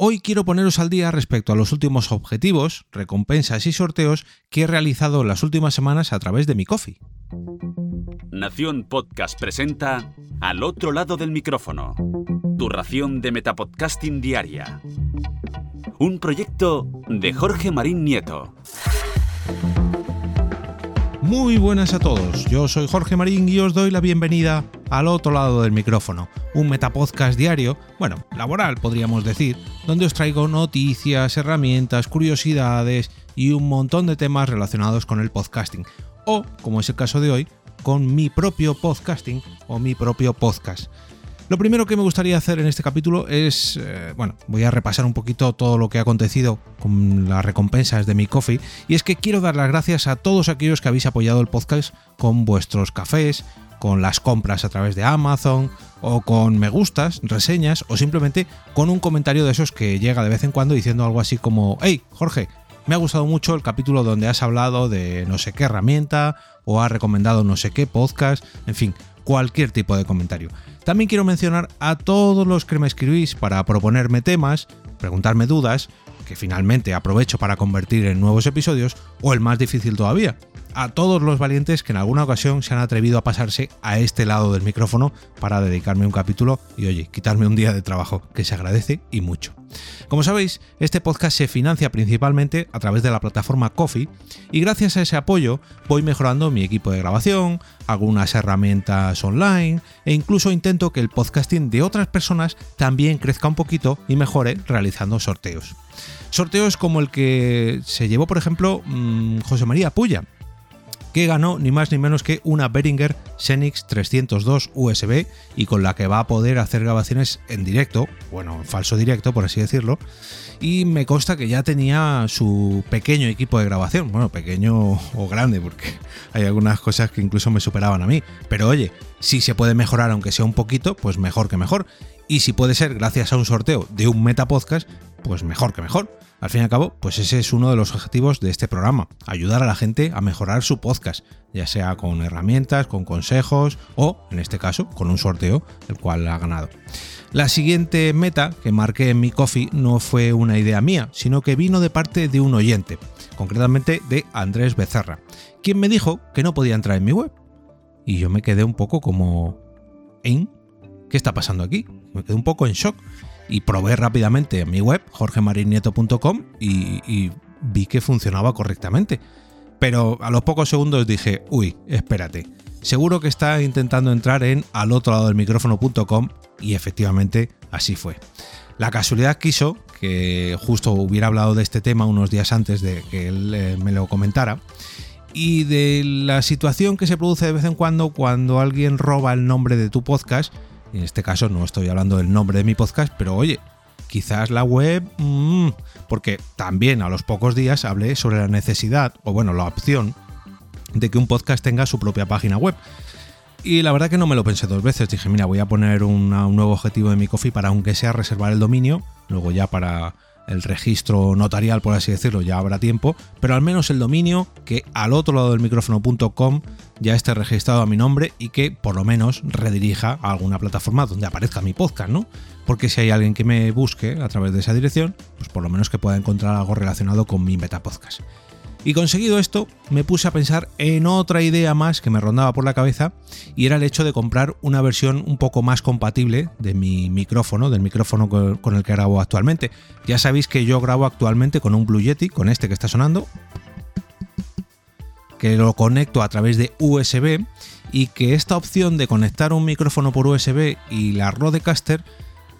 Hoy quiero poneros al día respecto a los últimos objetivos, recompensas y sorteos que he realizado en las últimas semanas a través de mi coffee. Nación Podcast presenta Al otro lado del micrófono, tu ración de Metapodcasting Diaria. Un proyecto de Jorge Marín Nieto. Muy buenas a todos, yo soy Jorge Marín y os doy la bienvenida al otro lado del micrófono, un metapodcast diario, bueno, laboral podríamos decir, donde os traigo noticias, herramientas, curiosidades y un montón de temas relacionados con el podcasting, o, como es el caso de hoy, con mi propio podcasting o mi propio podcast. Lo primero que me gustaría hacer en este capítulo es, eh, bueno, voy a repasar un poquito todo lo que ha acontecido con las recompensas de mi coffee, y es que quiero dar las gracias a todos aquellos que habéis apoyado el podcast con vuestros cafés, con las compras a través de Amazon, o con me gustas, reseñas, o simplemente con un comentario de esos que llega de vez en cuando diciendo algo así como, hey, Jorge, me ha gustado mucho el capítulo donde has hablado de no sé qué herramienta, o has recomendado no sé qué podcast, en fin, cualquier tipo de comentario. También quiero mencionar a todos los que me escribís para proponerme temas, preguntarme dudas, que finalmente aprovecho para convertir en nuevos episodios, o el más difícil todavía, a todos los valientes que en alguna ocasión se han atrevido a pasarse a este lado del micrófono para dedicarme un capítulo y oye, quitarme un día de trabajo, que se agradece y mucho. Como sabéis, este podcast se financia principalmente a través de la plataforma Coffee y gracias a ese apoyo voy mejorando mi equipo de grabación, algunas herramientas online e incluso intento que el podcasting de otras personas también crezca un poquito y mejore realizando sorteos. Sorteos como el que se llevó, por ejemplo, mm, José María Puya, que ganó ni más ni menos que una Behringer Xenix 302 USB y con la que va a poder hacer grabaciones en directo, bueno, en falso directo por así decirlo, y me consta que ya tenía su pequeño equipo de grabación, bueno, pequeño o grande, porque hay algunas cosas que incluso me superaban a mí, pero oye, si se puede mejorar aunque sea un poquito, pues mejor que mejor, y si puede ser gracias a un sorteo de un Metapodcast, pues mejor que mejor. Al fin y al cabo, pues ese es uno de los objetivos de este programa, ayudar a la gente a mejorar su podcast, ya sea con herramientas, con consejos o, en este caso, con un sorteo, el cual ha ganado. La siguiente meta que marqué en mi coffee no fue una idea mía, sino que vino de parte de un oyente, concretamente de Andrés Becerra, quien me dijo que no podía entrar en mi web. Y yo me quedé un poco como... ¿En? ¿Qué está pasando aquí? Me quedé un poco en shock y probé rápidamente en mi web, jorgemarinieto.com, y, y vi que funcionaba correctamente. Pero a los pocos segundos dije, uy, espérate, seguro que está intentando entrar en al otro lado del micrófono.com y efectivamente así fue. La casualidad quiso que justo hubiera hablado de este tema unos días antes de que él eh, me lo comentara y de la situación que se produce de vez en cuando cuando alguien roba el nombre de tu podcast en este caso no estoy hablando del nombre de mi podcast, pero oye, quizás la web, mmm, porque también a los pocos días hablé sobre la necesidad, o bueno, la opción, de que un podcast tenga su propia página web. Y la verdad que no me lo pensé dos veces. Dije, mira, voy a poner un nuevo objetivo de mi coffee para aunque sea reservar el dominio, luego ya para el registro notarial, por así decirlo, ya habrá tiempo, pero al menos el dominio que al otro lado del micrófono.com ya esté registrado a mi nombre y que por lo menos redirija a alguna plataforma donde aparezca mi podcast, ¿no? Porque si hay alguien que me busque a través de esa dirección, pues por lo menos que pueda encontrar algo relacionado con mi meta podcast. Y conseguido esto, me puse a pensar en otra idea más que me rondaba por la cabeza y era el hecho de comprar una versión un poco más compatible de mi micrófono, del micrófono con el que grabo actualmente. Ya sabéis que yo grabo actualmente con un Blue Yeti, con este que está sonando, que lo conecto a través de USB y que esta opción de conectar un micrófono por USB y la Rodecaster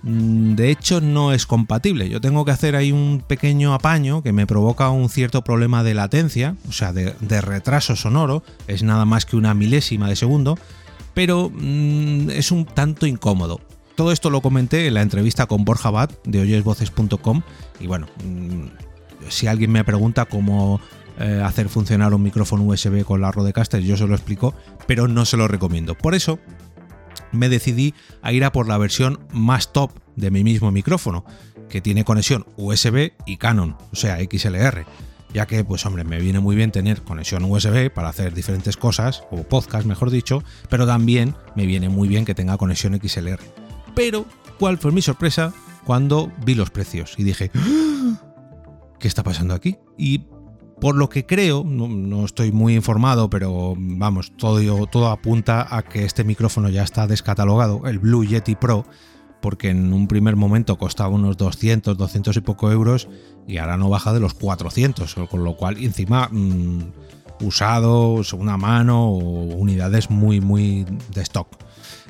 de hecho no es compatible. Yo tengo que hacer ahí un pequeño apaño que me provoca un cierto problema de latencia, o sea, de, retraso sonoro, es nada más que una milésima de segundo, pero mm, es un tanto incómodo. Todo esto lo comenté en la entrevista con Borja Bat de oyesvoces.com y bueno, mm, si alguien me pregunta cómo eh, hacer funcionar un micrófono USB con la Rodecaster, yo se lo explico, pero no se lo recomiendo. Por eso me decidí a ir a por la versión más top de mi mismo micrófono, que tiene conexión USB y Canon, o sea, XLR, ya que, pues hombre, me viene muy bien tener conexión USB para hacer diferentes cosas, o podcast mejor dicho, pero también me viene muy bien que tenga conexión XLR. Pero, ¿cuál fue mi sorpresa cuando vi los precios y dije, ¡Ah! ¿qué está pasando aquí? Y por lo que creo, no, estoy muy informado, pero vamos, todo, todo apunta a que este micrófono ya está descatalogado, el Blue Yeti Pro, porque en un primer momento costaba unos 200, 200 y poco euros y ahora no baja de los 400, con lo cual encima mmm, usado, segunda mano o unidades muy, muy de stock.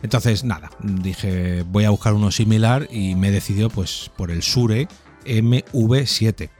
Entonces, nada, dije, voy a buscar uno similar y me he decidido pues por el Sure MV7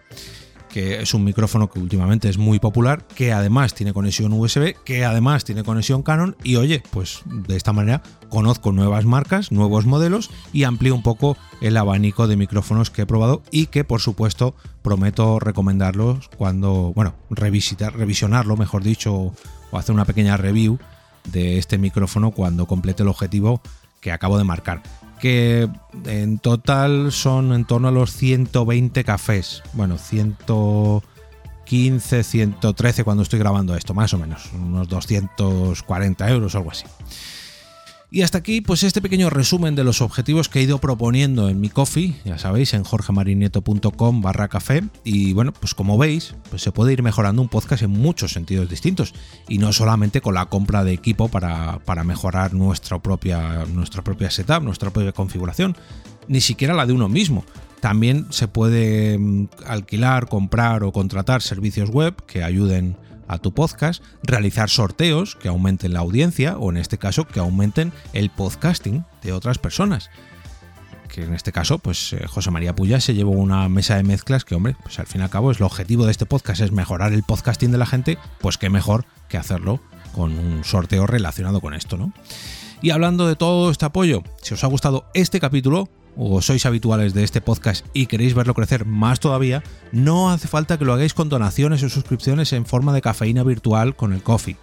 que es un micrófono que últimamente es muy popular, que además tiene conexión USB, que además tiene conexión Canon y oye, pues de esta manera conozco nuevas marcas, nuevos modelos y amplío un poco el abanico de micrófonos que he probado y que por supuesto prometo recomendarlos cuando, bueno, revisitar, revisionarlo, mejor dicho, o hacer una pequeña review de este micrófono cuando complete el objetivo que acabo de marcar que en total son en torno a los 120 cafés. Bueno, 115, 113 cuando estoy grabando esto, más o menos. Unos 240 euros o algo así. Y hasta aquí, pues este pequeño resumen de los objetivos que he ido proponiendo en mi coffee, ya sabéis, en jorgemarinieto.com barra café. Y bueno, pues como veis, pues se puede ir mejorando un podcast en muchos sentidos distintos. Y no solamente con la compra de equipo para, mejorar nuestra propia, nuestra propia setup, nuestra propia configuración, ni siquiera la de uno mismo. También se puede mm, alquilar, comprar o contratar servicios web que ayuden a tu podcast, realizar sorteos que aumenten la audiencia o en este caso que aumenten el podcasting de otras personas. Que en este caso, pues eh, José María Puya se llevó una mesa de mezclas que, hombre, pues al fin y al cabo es el objetivo de este podcast es mejorar el podcasting de la gente, pues qué mejor que hacerlo con un sorteo relacionado con esto, ¿no? Y hablando de todo este apoyo, si os ha gustado este capítulo, o sois habituales de este podcast y queréis verlo crecer más todavía, no hace falta que lo hagáis con donaciones o suscripciones en forma de cafeína virtual con el coffee.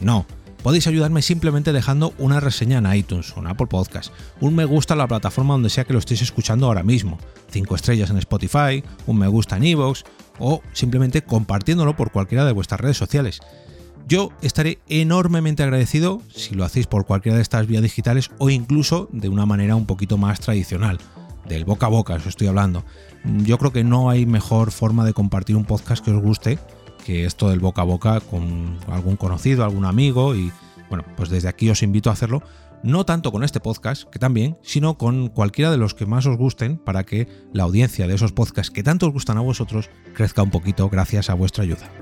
No, podéis ayudarme simplemente dejando una reseña en iTunes o en Apple Podcast, un me gusta en la plataforma donde sea que lo estéis escuchando ahora mismo, 5 estrellas en Spotify, un me gusta en Evox o simplemente compartiéndolo por cualquiera de vuestras redes sociales. Yo estaré enormemente agradecido si lo hacéis por cualquiera de estas vías digitales o incluso de una manera un poquito más tradicional, del boca a boca, os estoy hablando. Yo creo que no hay mejor forma de compartir un podcast que os guste que esto del boca a boca con algún conocido, algún amigo y bueno, pues desde aquí os invito a hacerlo, no tanto con este podcast, que también, sino con cualquiera de los que más os gusten para que la audiencia de esos podcasts que tanto os gustan a vosotros crezca un poquito gracias a vuestra ayuda.